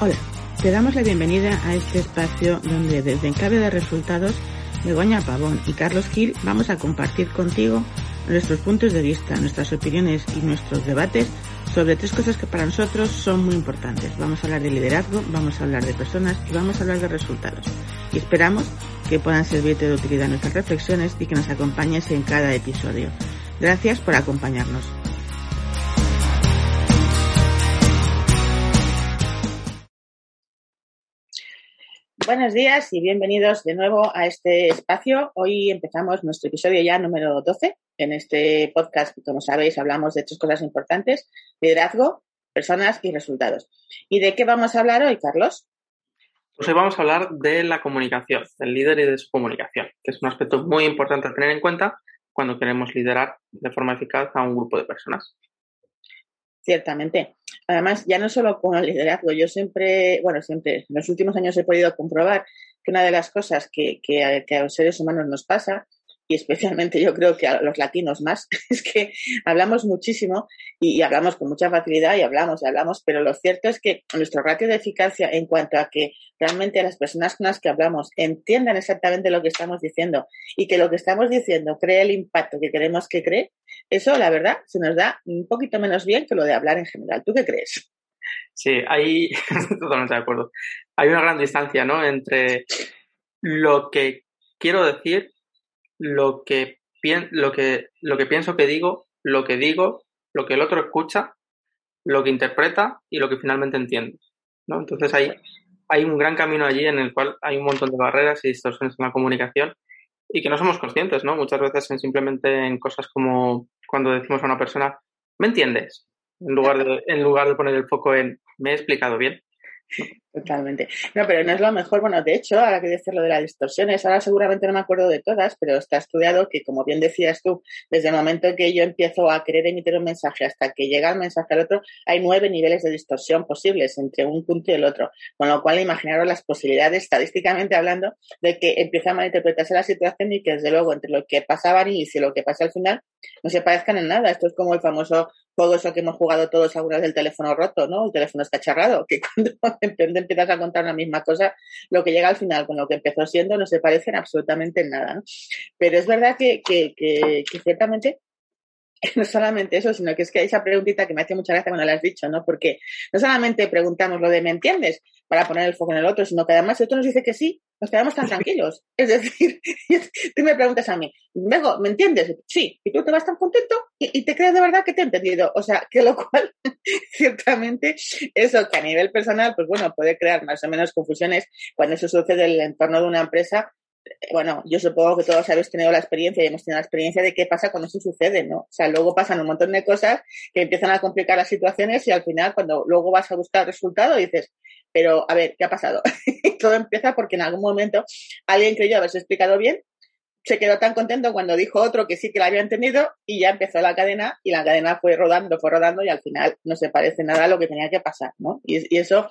Hola, te damos la bienvenida a este espacio donde desde Enclave de Resultados, Begoña Pavón y Carlos Gil vamos a compartir contigo nuestros puntos de vista, nuestras opiniones y nuestros debates sobre tres cosas que para nosotros son muy importantes. Vamos a hablar de liderazgo, vamos a hablar de personas y vamos a hablar de resultados. Y esperamos que puedan servirte de utilidad nuestras reflexiones y que nos acompañes en cada episodio. Gracias por acompañarnos. Buenos días y bienvenidos de nuevo a este espacio. Hoy empezamos nuestro episodio ya número 12. En este podcast, como sabéis, hablamos de tres cosas importantes, liderazgo, personas y resultados. ¿Y de qué vamos a hablar hoy, Carlos? Pues hoy vamos a hablar de la comunicación, del líder y de su comunicación, que es un aspecto muy importante a tener en cuenta cuando queremos liderar de forma eficaz a un grupo de personas. Ciertamente. Además, ya no solo con el liderazgo, yo siempre, bueno, siempre, en los últimos años he podido comprobar que una de las cosas que, que, que a los seres humanos nos pasa y especialmente yo creo que a los latinos más, es que hablamos muchísimo y, hablamos con mucha facilidad y hablamos y hablamos, pero lo cierto es que nuestro ratio de eficacia en cuanto a que realmente las personas con las que hablamos entiendan exactamente lo que estamos diciendo y que lo que estamos diciendo cree el impacto que queremos que cree, eso la verdad se nos da un poquito menos bien que lo de hablar en general. ¿Tú qué crees? Sí, hay totalmente de acuerdo. Hay una gran distancia, ¿no? Entre lo que quiero decir lo que, lo que, lo que pienso que digo, lo que digo, lo que el otro escucha, lo que interpreta y lo que finalmente entiende. ¿no? Entonces hay, hay un gran camino allí en el cual hay un montón de barreras y distorsiones en la comunicación y que no somos conscientes, ¿no? Muchas veces en simplemente en cosas como cuando decimos a una persona, ¿me entiendes? En lugar de, en lugar de poner el foco en, ¿me he explicado bien? Totalmente. No, pero no es lo mejor. Bueno, de hecho, ahora que decir lo de las distorsiones, ahora seguramente no me acuerdo de todas, pero está estudiado que, como bien decías tú, desde el momento que yo empiezo a querer emitir un mensaje hasta que llega el mensaje al otro, hay nueve niveles de distorsión posibles entre un punto y el otro. Con lo cual, imaginaros las posibilidades, estadísticamente hablando, de que empiece a malinterpretarse la situación y que, desde luego, entre lo que pasaba y lo que pasa al final, no se parezcan en nada. Esto es como el famoso juego eso que hemos jugado todos alguna vez del teléfono roto, ¿no? El teléfono está charrado, que cuando empiezas a contar la misma cosa, lo que llega al final con lo que empezó siendo no se parecen absolutamente en nada. Pero es verdad que, que, que, ciertamente no solamente eso, sino que es que esa preguntita que me hace mucha gracia cuando la has dicho, ¿no? Porque no solamente preguntamos lo de ¿me entiendes? para poner el foco en el otro, sino que además si otro nos dice que sí, nos quedamos tan tranquilos. Es decir, tú me preguntas a mí, Bego, ¿me entiendes? Sí, y tú te vas tan contento y, te crees de verdad que te he entendido. O sea, que lo cual, ciertamente, eso que a nivel personal, pues bueno, puede crear más o menos confusiones cuando eso sucede en el entorno de una empresa bueno, yo supongo que todos habéis tenido la experiencia y hemos tenido la experiencia de qué pasa cuando eso sucede, ¿no? O sea, luego pasan un montón de cosas que empiezan a complicar las situaciones y al final cuando luego vas a buscar resultado dices, pero a ver, ¿qué ha pasado? Todo empieza porque en algún momento alguien creyó haberse explicado bien se quedó tan contento cuando dijo otro que sí que la había entendido y ya empezó la cadena y la cadena fue rodando, fue rodando y al final no se parece nada a lo que tenía que pasar, ¿no? Y, eso,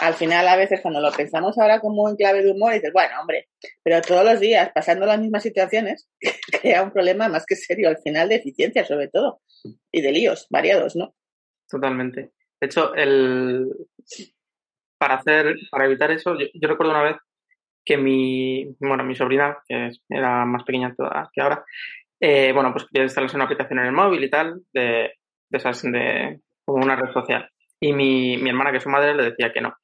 al final, a veces cuando lo pensamos ahora como en clave de humor, dices, bueno, hombre, pero todos los días pasando las mismas situaciones, crea un problema más que serio al final de eficiencia, sobre todo, y de líos variados, ¿no? Totalmente. De hecho, el... para hacer, para evitar eso, yo, yo recuerdo una vez que mi, bueno, mi sobrina, que era más pequeña que ahora, eh, bueno, pues quería instalarse una aplicación en el móvil y tal, de, de esas, de, como una red social. Y mi, mi hermana, que es su madre, le decía que no.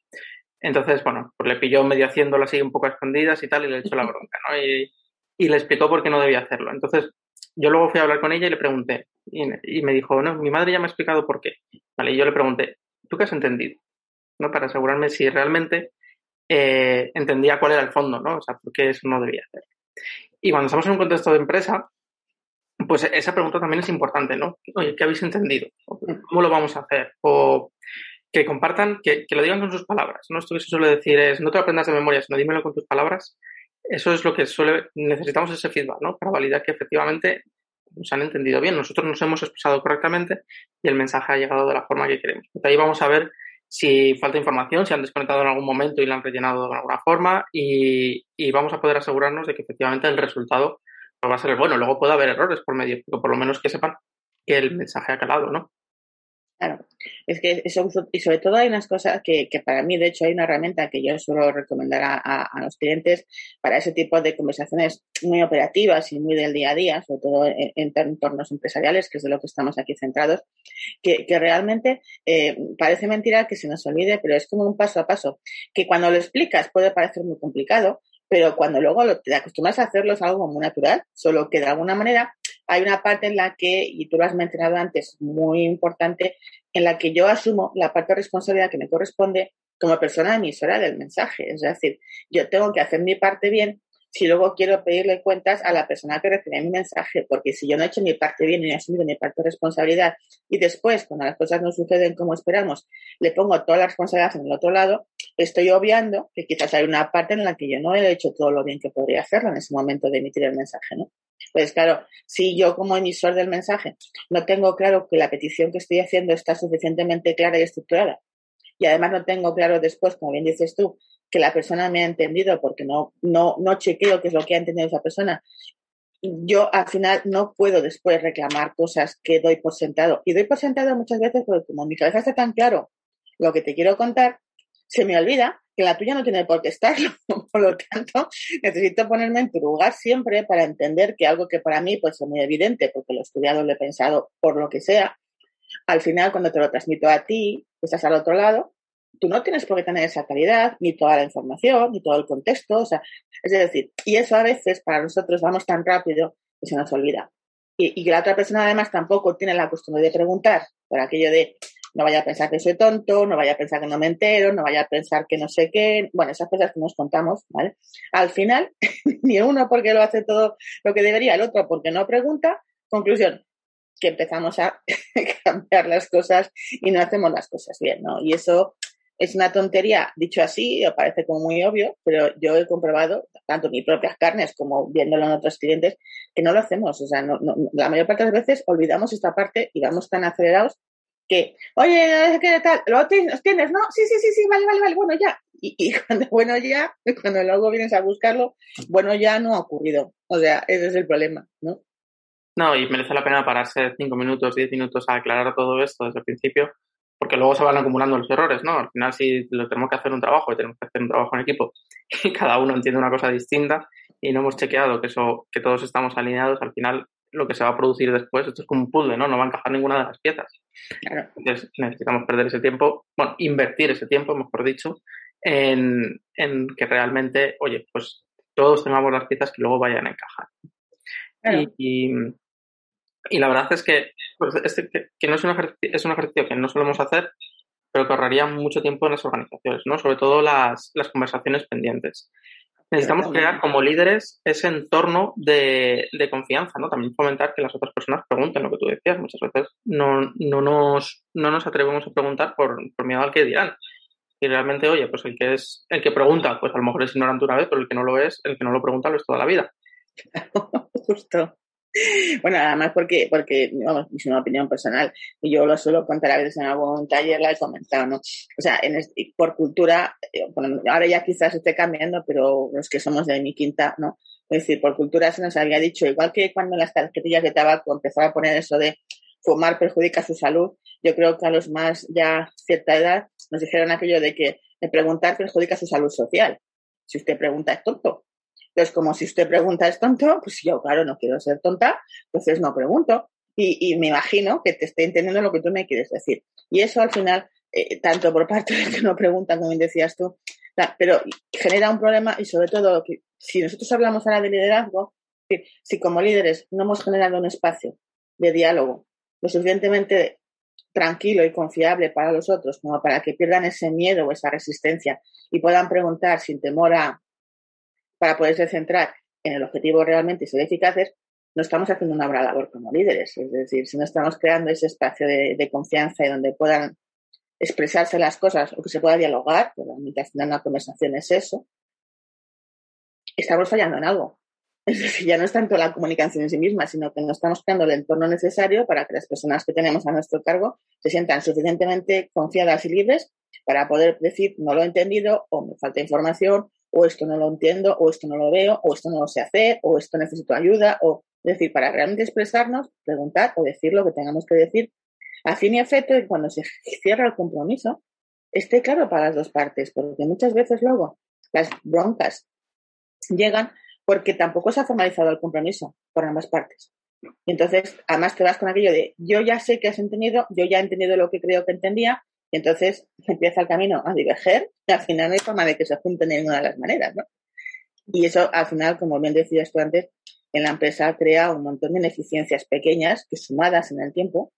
Entonces, bueno, pues le pilló medio haciéndolo así un poco a escondidas y tal, y le echó la bronca, ¿no? Y, y le explicó por qué no debía hacerlo. Entonces, yo luego fui a hablar con ella y le pregunté, y, y me dijo, no, mi madre ya me ha explicado por qué. Vale, y yo le pregunté, ¿tú qué has entendido? ¿No? Para asegurarme si realmente eh, entendía cuál era el fondo, ¿no? O sea, por qué eso no debía hacer. Y cuando estamos en un contexto de empresa, pues esa pregunta también es importante, ¿no? Oye, ¿qué habéis entendido? ¿Cómo lo vamos a hacer? O que compartan, que, lo digan con sus palabras. ¿no? Esto que se suele decir es, no te lo aprendas de memoria, sino dímelo con tus palabras. Eso es lo que suele, necesitamos ese feedback, ¿no? Para validar que efectivamente nos han entendido bien, nosotros nos hemos expresado correctamente y el mensaje ha llegado de la forma que queremos. ahí vamos a ver si falta información, si han desconectado en algún momento y lo han rellenado de alguna forma y, vamos a poder asegurarnos de que efectivamente el resultado va a ser el bueno. Luego puede haber errores por medio, pero por lo menos que sepan que el mensaje ha calado, ¿no? Claro, es que eso, y sobre todo hay unas cosas que, que, para mí, de hecho, hay una herramienta que yo suelo recomendar a, a, los clientes para ese tipo de conversaciones muy operativas y muy del día a día, sobre todo en, en entornos empresariales, que es de lo que estamos aquí centrados, que, que realmente eh, parece mentira que se nos olvide, pero es como un paso a paso, que cuando lo explicas puede parecer muy complicado, pero cuando luego te acostumbras a hacerlo es algo muy natural, solo que de alguna manera hay una parte en la que, y tú lo has mencionado antes, muy importante, en la que yo asumo la parte de responsabilidad que me corresponde como persona emisora del mensaje. Es decir, yo tengo que hacer mi parte bien si luego quiero pedirle cuentas a la persona que recibe mi mensaje, porque si yo no he hecho mi parte bien y no he asumido mi parte de responsabilidad y después, cuando las cosas no suceden como esperamos, le pongo toda la responsabilidad en el otro lado, estoy obviando que quizás hay una parte en la que yo no he hecho todo lo bien que podría hacerlo en ese momento de emitir el mensaje, ¿no? Pues claro, si yo como emisor del mensaje no tengo claro que la petición que estoy haciendo está suficientemente clara y estructurada, y además no tengo claro después, como bien dices tú, que la persona me ha entendido porque no, no, no chequeo qué es lo que ha entendido esa persona. Yo al final no puedo después reclamar cosas que doy por sentado. Y doy por sentado muchas veces porque como mi cabeza está tan claro lo que te quiero contar, se me olvida que la tuya no tiene por qué estarlo. Por lo tanto, necesito ponerme en tu lugar siempre para entender que algo que para mí puede ser muy evidente, porque lo he estudiado, lo he pensado, por lo que sea, al final cuando te lo transmito a ti, estás al otro lado, tú no tienes por qué tener esa calidad, ni toda la información, ni todo el contexto, o sea, es decir, y eso a veces para nosotros vamos tan rápido que se nos olvida. Y que la otra persona además tampoco tiene la costumbre de preguntar por aquello de no vaya a pensar que soy tonto, no vaya a pensar que no me entero, no vaya a pensar que no sé qué, bueno, esas cosas que nos contamos, ¿vale? Al final, ni uno porque lo hace todo lo que debería, el otro porque no pregunta, conclusión, que empezamos a cambiar las cosas y no hacemos las cosas bien, ¿no? Y eso es una tontería, dicho así, parece como muy obvio, pero yo he comprobado, tanto mis propias carnes como viéndolo en otros clientes, que no lo hacemos. O sea, no, la mayor parte de las veces olvidamos esta parte y vamos tan acelerados que, oye, ¿qué tal? ¿Lo tienes, no? Sí, sí, sí, sí, vale, vale, vale, bueno, ya. Y, y cuando, bueno, ya, cuando luego vienes a buscarlo, bueno, ya no ha ocurrido. O sea, ese es el problema, ¿no? No, y merece la pena pararse cinco minutos, diez minutos a aclarar todo esto desde el principio porque luego se van acumulando los errores, ¿no? Al final, si lo tenemos que hacer un trabajo y tenemos que hacer un trabajo en equipo y cada uno entiende una cosa distinta y no hemos chequeado que eso, que todos estamos alineados, al final lo que se va a producir después, esto es como un puzzle, ¿no? No va a encajar ninguna de las piezas. Entonces necesitamos perder ese tiempo, bueno, invertir ese tiempo, mejor dicho, en, en que realmente, oye, pues todos tengamos las piezas que luego vayan a encajar. y, y la verdad es que, pues, este, que no es un, ejercicio, es un ejercicio que no solemos hacer, pero que ahorraría mucho tiempo en las organizaciones, ¿no? Sobre todo las, las conversaciones pendientes. Necesitamos crear como líderes ese entorno de, de, confianza, ¿no? También fomentar que las otras personas pregunten lo que tú decías. Muchas veces no, no, nos, no nos atrevemos a preguntar por, por miedo al que dirán. Y realmente, oye, pues el que es, el que pregunta, pues a lo mejor es ignorante una vez, pero el que no lo es, el que no lo pregunta lo es toda la vida. Justo. Bueno, además porque, porque vamos, es una opinión personal y yo lo suelo contar a veces en algún taller, la he comentado, ¿no? O sea, en por cultura, eh, bueno, ahora ya quizás esté cambiando, pero los que somos de mi quinta, ¿no? Es decir, por cultura se nos había dicho, igual que cuando las tarjetillas de tabaco empezaba a poner eso de fumar perjudica su salud, yo creo que a los más ya cierta edad nos dijeron aquello de que preguntar perjudica su salud social. Si usted pregunta es tonto, entonces, como si usted pregunta es tonto, pues yo, claro, no quiero ser tonta, entonces no pregunto. Y, me imagino que te esté entendiendo lo que tú me quieres decir. Y eso al final, eh, tanto por parte de que no preguntan, como decías tú, pero genera un problema y sobre todo si nosotros hablamos ahora de liderazgo, si como líderes no hemos generado un espacio de diálogo lo suficientemente tranquilo y confiable para los otros como para que pierdan ese miedo o esa resistencia y puedan preguntar sin temor a, para poderse centrar en el objetivo realmente y ser eficaces, no estamos haciendo una buena labor como líderes. Es decir, si no estamos creando ese espacio de, confianza y donde puedan expresarse las cosas o que se pueda dialogar, pero al final una conversación es eso, estamos fallando en algo. Es decir, ya no es tanto la comunicación en sí misma, sino que no estamos creando el entorno necesario para que las personas que tenemos a nuestro cargo se sientan suficientemente confiadas y libres para poder decir no lo he entendido o me falta información o esto no lo entiendo o esto no lo veo o esto no lo sé hacer o esto necesito ayuda o es decir, para realmente expresarnos, preguntar o decir lo que tengamos que decir, a fin y efecto cuando se cierra el compromiso esté claro para las dos partes, porque muchas veces luego las broncas llegan porque tampoco se ha formalizado el compromiso por ambas partes. Y entonces, además te vas con aquello de yo ya sé que has entendido, yo ya he entendido lo que creo que entendía, y entonces empieza el camino a diverger, y al final no hay forma de que se junten de ninguna de las maneras, ¿no? Y eso, al final, como bien decías tú antes, en la empresa crea un montón de ineficiencias pequeñas que sumadas en el tiempo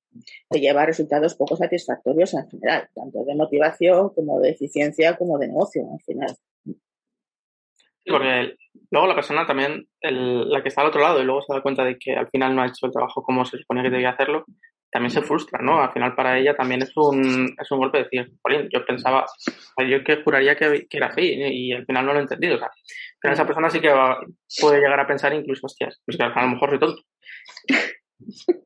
te lleva a resultados poco satisfactorios en general, tanto de motivación como de eficiencia como de negocio en final. porque luego la persona también, la que está al otro lado y luego se da cuenta de que al final no ha hecho el trabajo como se supone que debía hacerlo, también se frustra, ¿no? Al final para ella también es un, es un golpe de decir, yo pensaba, yo que juraría que, era así y al final no lo he entendido, o sea, pero esa persona sí que puede llegar a pensar incluso, hostias, pues que a lo mejor soy tonto.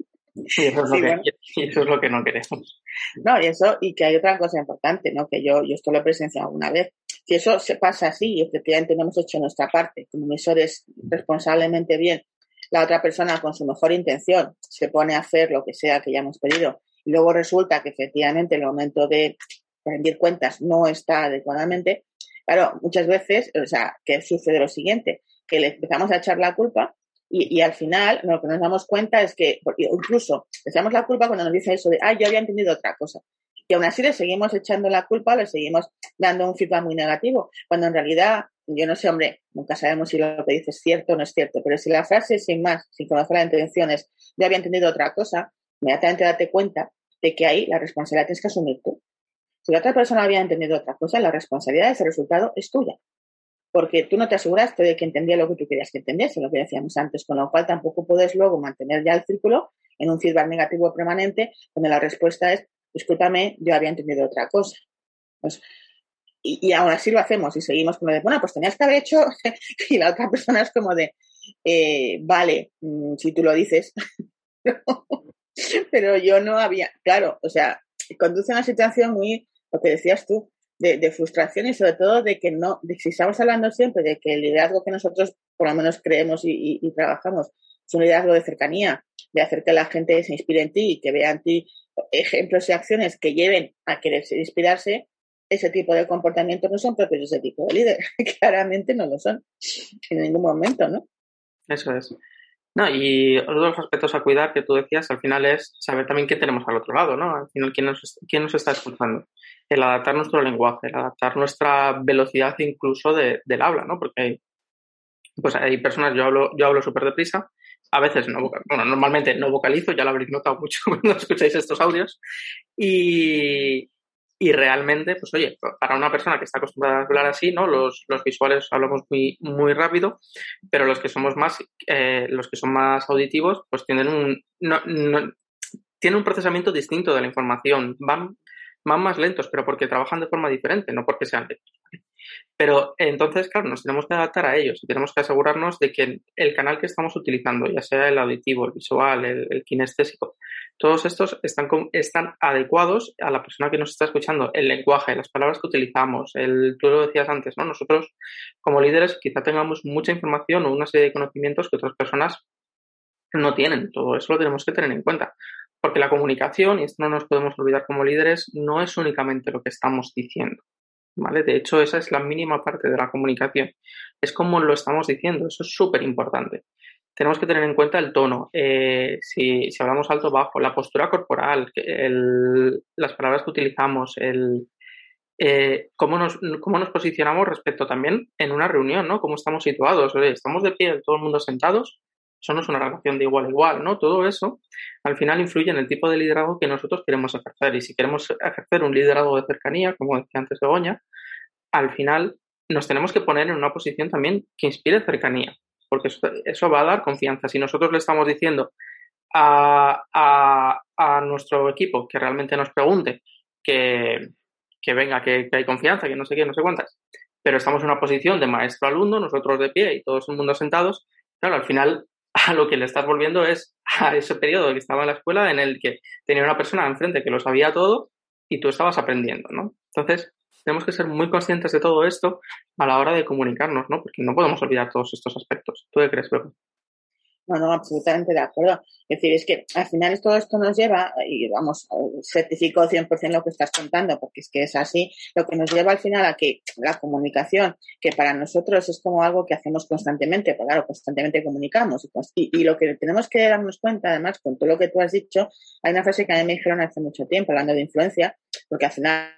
Y eso, es lo que, eso es lo que no queremos. No, y eso, y que hay otra cosa importante, ¿no? Que yo, yo esto lo he presenciado una vez. Si eso se pasa así y efectivamente no hemos hecho nuestra parte, como emisores responsablemente bien la otra persona con su mejor intención se pone a hacer lo que sea que ya hemos pedido y luego resulta que efectivamente el momento de rendir cuentas no está adecuadamente, claro, muchas veces, o sea, que sucede lo siguiente, que le empezamos a echar la culpa y, al final lo que nos damos cuenta es que, incluso le echamos la culpa cuando nos dice eso de, ah, yo había entendido otra cosa. Y aún así le seguimos echando la culpa, le seguimos dando un feedback muy negativo, cuando en realidad yo no sé, hombre, nunca sabemos si lo que dices es cierto o no es cierto, pero si la frase sin más, sin conocer las intenciones, ya había entendido otra cosa, inmediatamente date cuenta de que ahí la responsabilidad tienes que asumir tú. Si la otra persona había entendido otra cosa, la responsabilidad de ese resultado es tuya. Porque tú no te aseguraste de que entendía lo que tú querías que entendiese, lo que decíamos antes, con lo cual tampoco puedes luego mantener ya el círculo en un feedback negativo permanente, donde la respuesta es, discúlpame, yo había entendido otra cosa. Pues y, aún así lo hacemos y seguimos como de, bueno, pues tenías que haber hecho, y la otra persona es como de, eh, vale, mm, si tú lo dices, pero yo no había, claro, o sea, conduce a una situación muy, lo que decías tú, de, frustración y sobre todo de que no, de, si estamos hablando siempre de que el liderazgo que nosotros por lo menos creemos y, y, trabajamos es un liderazgo de cercanía, de hacer que la gente se inspire en ti y que vea en ti ejemplos y acciones que lleven a querer inspirarse, ese tipo de comportamientos no son propios de ese tipo de líder. Claramente no lo son en ningún momento, ¿no? Eso es. No, y otro de los aspectos a cuidar que tú decías al final es saber también qué tenemos al otro lado, ¿no? Al final, quién nos, quién nos está escuchando. El adaptar nuestro lenguaje, el adaptar nuestra velocidad incluso de, del habla, ¿no? Porque hay, pues hay personas, yo hablo, yo hablo súper deprisa, a veces no, bueno, normalmente no vocalizo, ya lo habréis notado mucho cuando escucháis estos audios, y, y realmente, pues oye, para una persona que está acostumbrada a hablar así, ¿no? Los, los visuales hablamos muy, muy rápido, pero los que somos más, eh, los que son más auditivos, pues tienen un, no, no, tienen un procesamiento distinto de la información. Van, van más lentos, pero porque trabajan de forma diferente, no porque sean lentos. Pero entonces, claro, nos tenemos que adaptar a ellos y tenemos que asegurarnos de que el canal que estamos utilizando, ya sea el auditivo, el visual, el, kinestésico, todos estos están, están adecuados a la persona que nos está escuchando, el lenguaje, las palabras que utilizamos, el, tú lo decías antes, ¿no? Nosotros como líderes quizá tengamos mucha información o una serie de conocimientos que otras personas no tienen. Todo eso lo tenemos que tener en cuenta. Porque la comunicación, y esto no nos podemos olvidar como líderes, no es únicamente lo que estamos diciendo. ¿Vale? De hecho, esa es la mínima parte de la comunicación. Es como lo estamos diciendo, eso es súper importante. Tenemos que tener en cuenta el tono, eh, si, hablamos alto o bajo, la postura corporal, las palabras que utilizamos, el, eh, cómo, nos, cómo nos posicionamos respecto también en una reunión, ¿no? Cómo estamos situados. estamos de pie, todo el mundo sentados, eso no es una relación de igual a igual, ¿no? Todo eso al final influye en el tipo de liderazgo que nosotros queremos ejercer. Y si queremos ejercer un liderazgo de cercanía, como decía antes Begoña, al final nos tenemos que poner en una posición también que inspire cercanía. porque eso, va a dar confianza. Si nosotros le estamos diciendo a, a, nuestro equipo que realmente nos pregunte, que, que venga, que, hay confianza, que no sé qué, no sé cuántas, pero estamos en una posición de maestro-alumno, nosotros de pie y todos el mundo sentados, claro, al final a lo que le estás volviendo es a ese periodo que estaba en la escuela en el que tenía una persona enfrente que lo sabía todo y tú estabas aprendiendo, ¿no? Entonces, tenemos que ser muy conscientes de todo esto a la hora de comunicarnos, ¿no? Porque no podemos olvidar todos estos aspectos. ¿Tú qué crees, Pepe? No, no, absolutamente de acuerdo. Es decir, es que al final todo esto nos lleva, y vamos, certifico 100% lo que estás contando, porque es que es así, lo que nos lleva al final a que la comunicación, que para nosotros es como algo que hacemos constantemente, pues claro, constantemente comunicamos, y, y, lo que tenemos que darnos cuenta, además, con todo lo que tú has dicho, hay una frase que a mí me dijeron hace mucho tiempo, hablando de influencia, porque al final,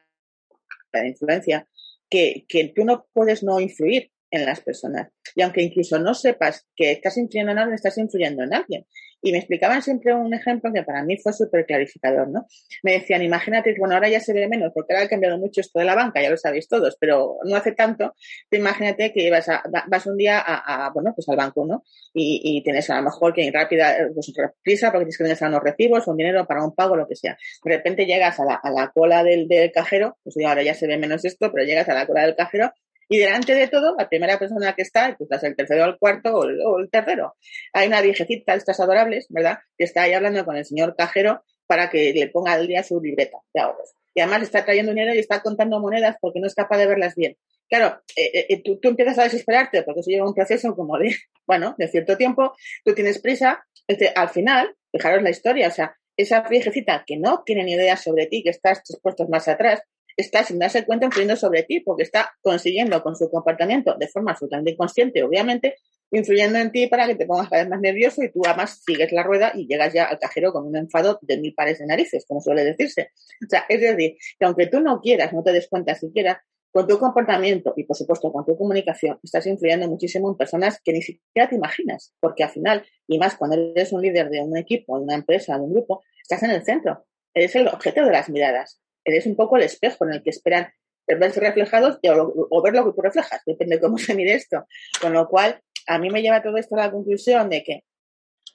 la influencia, que, que tú no puedes no influir en las personas. Y aunque incluso no sepas que estás influyendo en alguien, estás influyendo en alguien. Y me explicaban siempre un ejemplo que para mí fue súper clarificador, ¿no? Me decían, imagínate, bueno, ahora ya se ve menos porque ahora ha cambiado mucho esto de la banca, ya lo sabéis todos, pero no hace tanto. Te imagínate que vas, a, vas un día a, bueno, pues al banco, ¿no? Y, y, tienes a lo mejor que ir rápida, pues prisa porque tienes que tener unos recibos, un dinero para un pago, lo que sea. De repente llegas a la, a la cola del, del cajero, pues ahora ya se ve menos esto, pero llegas a la cola del cajero y delante de todo, la primera persona que está, pues el tercero el cuarto o el, tercero. Hay una viejecita, estas adorables, ¿verdad? Que está ahí hablando con el señor cajero para que le ponga al día su libreta de ahorros. Y además está trayendo dinero y está contando monedas porque no es capaz de verlas bien. Claro, eh, eh, eh, tú, empiezas a desesperarte porque eso lleva un proceso como de, bueno, de cierto tiempo, tú tienes prisa. Este, al final, fijaros la historia, o sea, esa viejecita que no tiene ni idea sobre ti, que estás tres puestos más atrás, está sin darse cuenta influyendo sobre ti porque está consiguiendo con su comportamiento de forma absolutamente inconsciente, obviamente, influyendo en ti para que te pongas cada vez más nervioso y tú además sigues la rueda y llegas ya al cajero con un enfado de mil pares de narices, como suele decirse. O sea, es decir, que aunque tú no quieras, no te des cuenta siquiera, con tu comportamiento y por supuesto con tu comunicación, estás influyendo muchísimo en personas que ni siquiera te imaginas, porque al final, y más cuando eres un líder de un equipo, de una empresa, de un grupo, estás en el centro, eres el objeto de las miradas eres un poco el espejo en el que esperan verse reflejados o, ver lo que tú reflejas, depende de cómo se mire esto. Con lo cual, a mí me lleva todo esto a la conclusión de que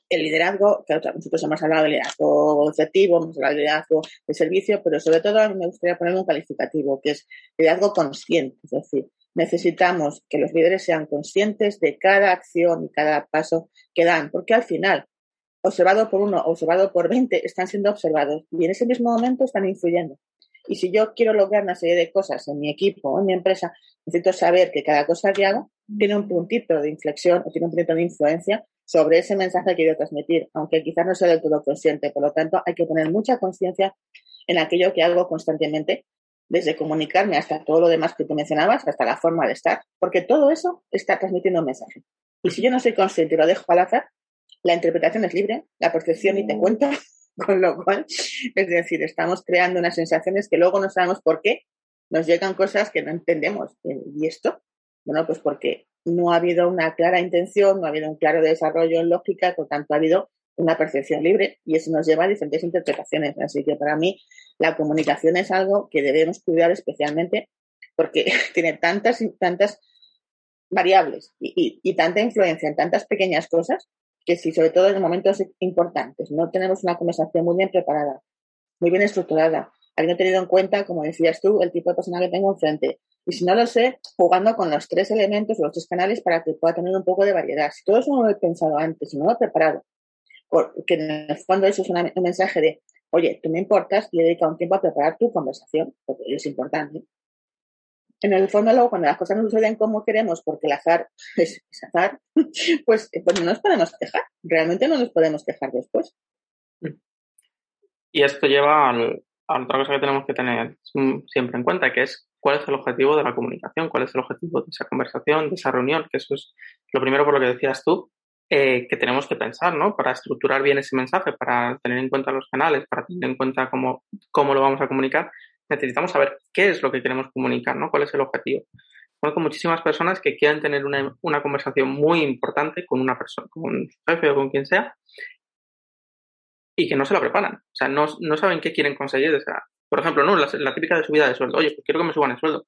el liderazgo, que nosotros hemos hablado de liderazgo efectivo, hemos hablado de liderazgo de servicio, pero sobre todo a mí me gustaría poner un calificativo, que es liderazgo consciente, es decir, necesitamos que los líderes sean conscientes de cada acción y cada paso que dan, porque al final, observado por uno, observado por 20, están siendo observados y en ese mismo momento están influyendo. Y si yo quiero lograr una serie de cosas en mi equipo en mi empresa, necesito saber que cada cosa que hago tiene un puntito de inflexión o tiene un puntito de influencia sobre ese mensaje que quiero transmitir, aunque quizás no sea del todo consciente. Por lo tanto, hay que poner mucha conciencia en aquello que hago constantemente, desde comunicarme hasta todo lo demás que tú mencionabas, hasta la forma de estar, porque todo eso está transmitiendo un mensaje. Y si yo no soy consciente y lo dejo al azar, la interpretación es libre, la percepción y te cuento, Con lo cual, es decir, estamos creando unas sensaciones que luego no sabemos por qué nos llegan cosas que no entendemos. ¿Y esto? Bueno, pues porque no ha habido una clara intención, no ha habido un claro desarrollo en lógica, por tanto ha habido una percepción libre y eso nos lleva a diferentes interpretaciones. Así que para mí la comunicación es algo que debemos cuidar especialmente porque tiene tantas tantas variables y, y, tanta influencia en tantas pequeñas cosas que si sobre todo en momentos importantes no tenemos una conversación muy bien preparada, muy bien estructurada, habiendo tenido en cuenta, como decías tú, el tipo de persona que tengo enfrente. Y si no lo sé, jugando con los tres elementos los tres canales para que pueda tener un poco de variedad. Si todo eso no lo he pensado antes, no lo he preparado, porque en el fondo eso es un mensaje de, oye, tú me importas y he dedicado un tiempo a preparar tu conversación, porque es importante en el fondo luego cuando las cosas no suceden como queremos porque el azar es, azar, pues, pues, no nos podemos quejar, realmente no nos podemos quejar después. Y esto lleva al, a otra cosa que tenemos que tener siempre en cuenta, que es cuál es el objetivo de la comunicación, cuál es el objetivo de esa conversación, de esa reunión, que eso es lo primero por lo que decías tú, eh, que tenemos que pensar, ¿no? Para estructurar bien ese mensaje, para tener en cuenta los canales, para tener en cuenta cómo, cómo lo vamos a comunicar necesitamos saber qué es lo que queremos comunicar, ¿no? ¿Cuál es el objetivo? Conozco muchísimas personas que quieren tener una, una conversación muy importante con una persona, con su jefe o con quien sea, y que no se la preparan. O sea, no, no saben qué quieren conseguir. O sea, por ejemplo, ¿no? La, típica de subida de sueldo. Oye, pues quiero que me suban el sueldo.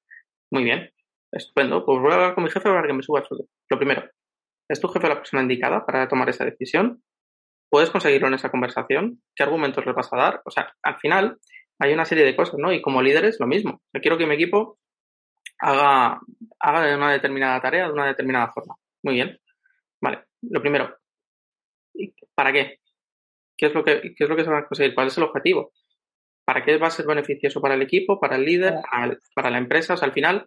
Muy bien, estupendo. Pues voy a hablar con mi jefe para que me suba el sueldo. Lo primero. ¿Es tu jefe la persona indicada para tomar esa decisión? ¿Puedes conseguirlo en esa conversación? ¿Qué argumentos le vas a dar? O sea, al final hay una serie de cosas, ¿no? Y como líderes, lo mismo. Yo quiero que mi equipo haga, haga una determinada tarea de una determinada forma. Muy bien. Vale. Lo primero, ¿para qué? ¿Qué es lo que, qué es lo que se va a conseguir? ¿Cuál es el objetivo? ¿Para qué va a ser beneficioso para el equipo, para el líder, para, la empresa? O sea, al final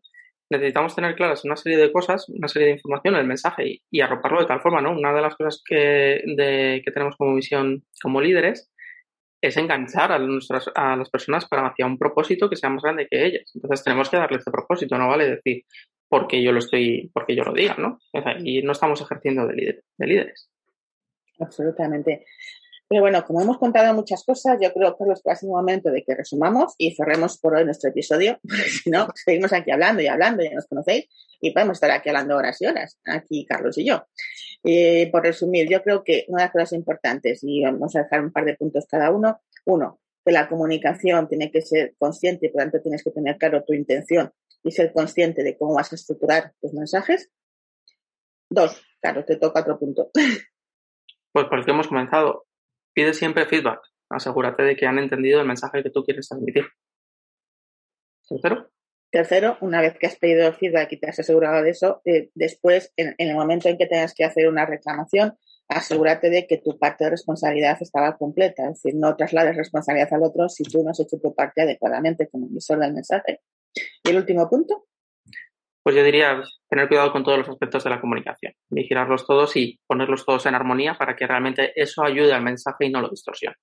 necesitamos tener claras una serie de cosas, una serie de información, el mensaje y, arroparlo de tal forma, ¿no? Una de las cosas que, que tenemos como misión como líderes es enganchar a, nuestras, a las personas para hacia un propósito que sea más grande que ellas. Entonces tenemos que darle este propósito, no vale decir porque yo lo estoy, porque yo lo diga, ¿no? y no estamos ejerciendo de, de líderes. Absolutamente. Pero bueno, como hemos contado muchas cosas, yo creo, Carlos, que ser un momento de que resumamos y cerremos por hoy nuestro episodio, porque si no, seguimos aquí hablando y hablando, ya nos conocéis, y podemos estar aquí hablando horas y horas, aquí Carlos y yo. Eh, por resumir, yo creo que una de las cosas importantes, y vamos a dejar un par de puntos cada uno, uno, que la comunicación tiene que ser consciente y por tanto tienes que tener claro tu intención y ser consciente de cómo vas a estructurar tus mensajes. Dos, claro, te toca otro punto. Pues por el que hemos comenzado, Pide siempre feedback. Asegúrate de que han entendido el mensaje que tú quieres transmitir. Tercero. Tercero, una vez que has pedido feedback y te has asegurado de eso, eh, después, en, el momento en que tengas que hacer una reclamación, asegúrate de que tu parte de responsabilidad estaba completa. Es decir, no traslades responsabilidad al otro si tú no has hecho tu parte adecuadamente como emisor del mensaje. Y el último punto. Pues yo diría tener cuidado con todos los aspectos de la comunicación, vigilarlos todos y ponerlos todos en armonía para que realmente eso ayude al mensaje y no lo distorsione.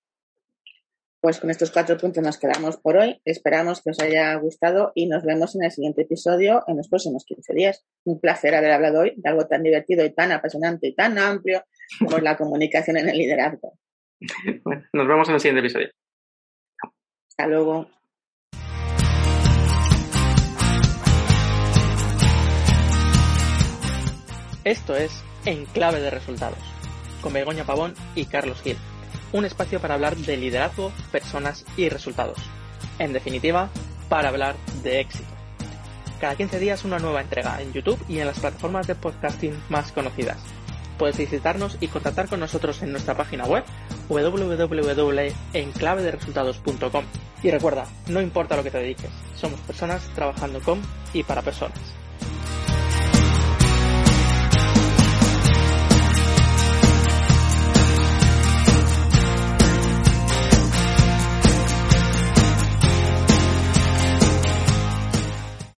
Pues con estos cuatro puntos nos quedamos por hoy. Esperamos que os haya gustado y nos vemos en el siguiente episodio en los próximos 15 días. Un placer haber hablado hoy de algo tan divertido y tan apasionante y tan amplio como la comunicación en el liderazgo. Bueno, nos vemos en el siguiente episodio. Hasta luego. Esto es En Clave de Resultados, con Begoña Pavón y Carlos Gil, un espacio para hablar de liderazgo, personas y resultados. En definitiva, para hablar de éxito. Cada 15 días una nueva entrega en YouTube y en las plataformas de podcasting más conocidas. Puedes visitarnos y contactar con nosotros en nuestra página web www.enclavederesultados.com. Y recuerda, no importa lo que te dediques, somos personas trabajando con y para personas.